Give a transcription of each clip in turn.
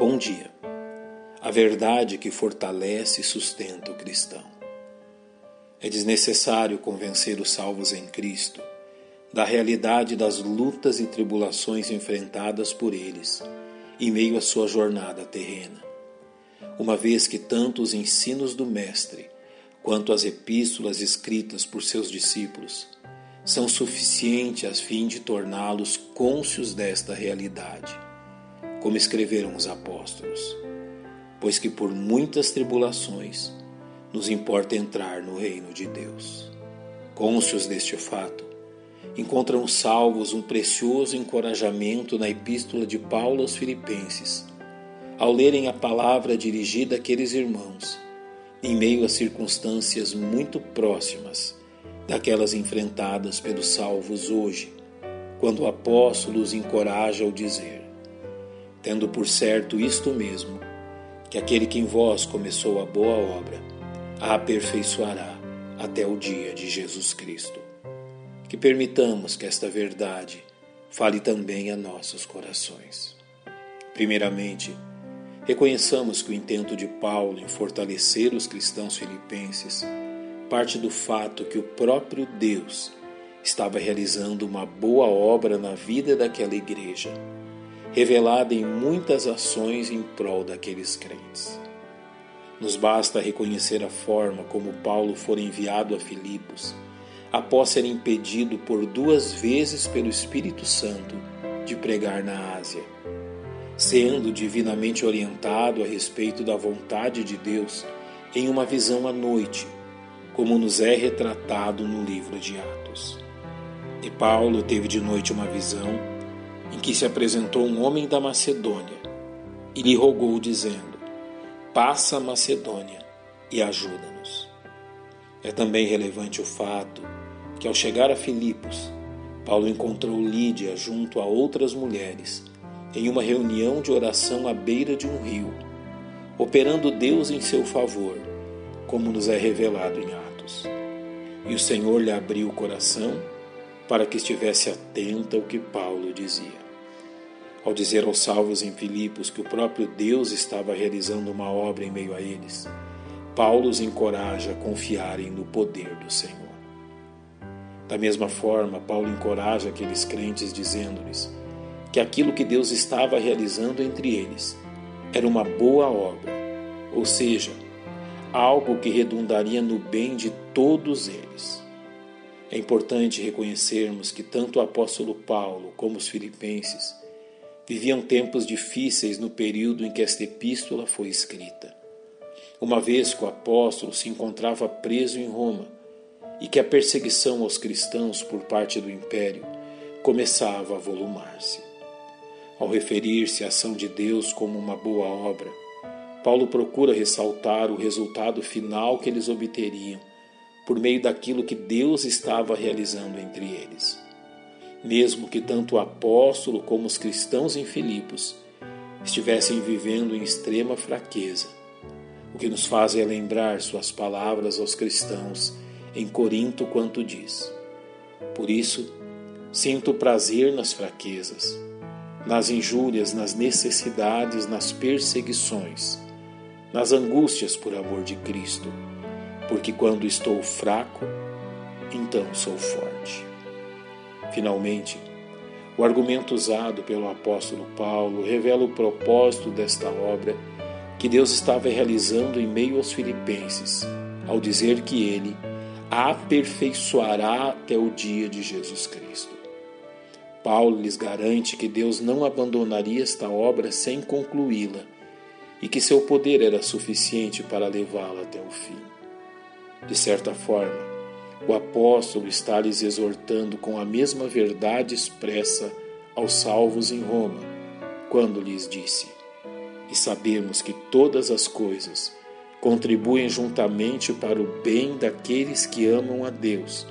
Bom dia. A verdade que fortalece e sustenta o cristão. É desnecessário convencer os salvos em Cristo da realidade das lutas e tribulações enfrentadas por eles em meio à sua jornada terrena. Uma vez que tanto os ensinos do Mestre quanto as epístolas escritas por seus discípulos são suficientes a fim de torná-los cônscios desta realidade como escreveram os apóstolos, pois que por muitas tribulações nos importa entrar no reino de Deus. Cônscios deste fato, encontram salvos um precioso encorajamento na epístola de Paulo aos Filipenses, ao lerem a palavra dirigida àqueles irmãos, em meio a circunstâncias muito próximas daquelas enfrentadas pelos salvos hoje, quando o apóstolo os encoraja ao dizer: tendo por certo isto mesmo, que aquele que em vós começou a boa obra, a aperfeiçoará até o dia de Jesus Cristo. Que permitamos que esta verdade fale também a nossos corações. Primeiramente, reconheçamos que o intento de Paulo em fortalecer os cristãos filipenses parte do fato que o próprio Deus estava realizando uma boa obra na vida daquela igreja revelada em muitas ações em prol daqueles crentes. Nos basta reconhecer a forma como Paulo for enviado a Filipos, após ser impedido por duas vezes pelo Espírito Santo de pregar na Ásia. Sendo divinamente orientado a respeito da vontade de Deus em uma visão à noite, como nos é retratado no livro de Atos. E Paulo teve de noite uma visão em que se apresentou um homem da Macedônia e lhe rogou, dizendo: Passa a Macedônia e ajuda-nos. É também relevante o fato que, ao chegar a Filipos, Paulo encontrou Lídia junto a outras mulheres em uma reunião de oração à beira de um rio, operando Deus em seu favor, como nos é revelado em Atos. E o Senhor lhe abriu o coração para que estivesse atenta ao que Paulo dizia. Ao dizer aos salvos em Filipos que o próprio Deus estava realizando uma obra em meio a eles, Paulo os encoraja a confiarem no poder do Senhor. Da mesma forma, Paulo encoraja aqueles crentes dizendo-lhes que aquilo que Deus estava realizando entre eles era uma boa obra, ou seja, algo que redundaria no bem de todos eles. É importante reconhecermos que tanto o apóstolo Paulo como os filipenses viviam tempos difíceis no período em que esta epístola foi escrita. Uma vez que o apóstolo se encontrava preso em Roma e que a perseguição aos cristãos por parte do império começava a volumar-se. Ao referir-se à ação de Deus como uma boa obra, Paulo procura ressaltar o resultado final que eles obteriam por meio daquilo que Deus estava realizando entre eles. Mesmo que tanto o apóstolo como os cristãos em Filipos estivessem vivendo em extrema fraqueza, o que nos faz é lembrar suas palavras aos cristãos em Corinto quanto diz: Por isso, sinto prazer nas fraquezas, nas injúrias, nas necessidades, nas perseguições, nas angústias por amor de Cristo porque quando estou fraco, então sou forte. Finalmente, o argumento usado pelo apóstolo Paulo revela o propósito desta obra que Deus estava realizando em meio aos filipenses, ao dizer que ele aperfeiçoará até o dia de Jesus Cristo. Paulo lhes garante que Deus não abandonaria esta obra sem concluí-la e que seu poder era suficiente para levá-la até o fim. De certa forma, o apóstolo está lhes exortando com a mesma verdade expressa aos salvos em Roma, quando lhes disse: E sabemos que todas as coisas contribuem juntamente para o bem daqueles que amam a Deus,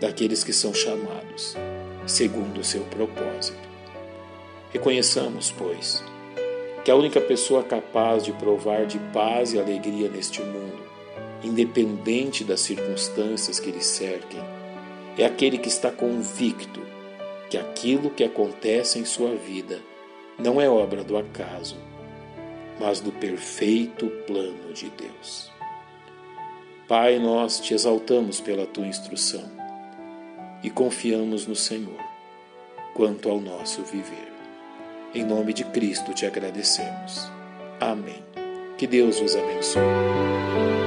daqueles que são chamados, segundo o seu propósito. Reconheçamos, pois, que a única pessoa capaz de provar de paz e alegria neste mundo independente das circunstâncias que lhe cerquem, é aquele que está convicto que aquilo que acontece em sua vida não é obra do acaso, mas do perfeito plano de Deus. Pai, nós te exaltamos pela tua instrução e confiamos no Senhor quanto ao nosso viver. Em nome de Cristo te agradecemos. Amém. Que Deus vos abençoe.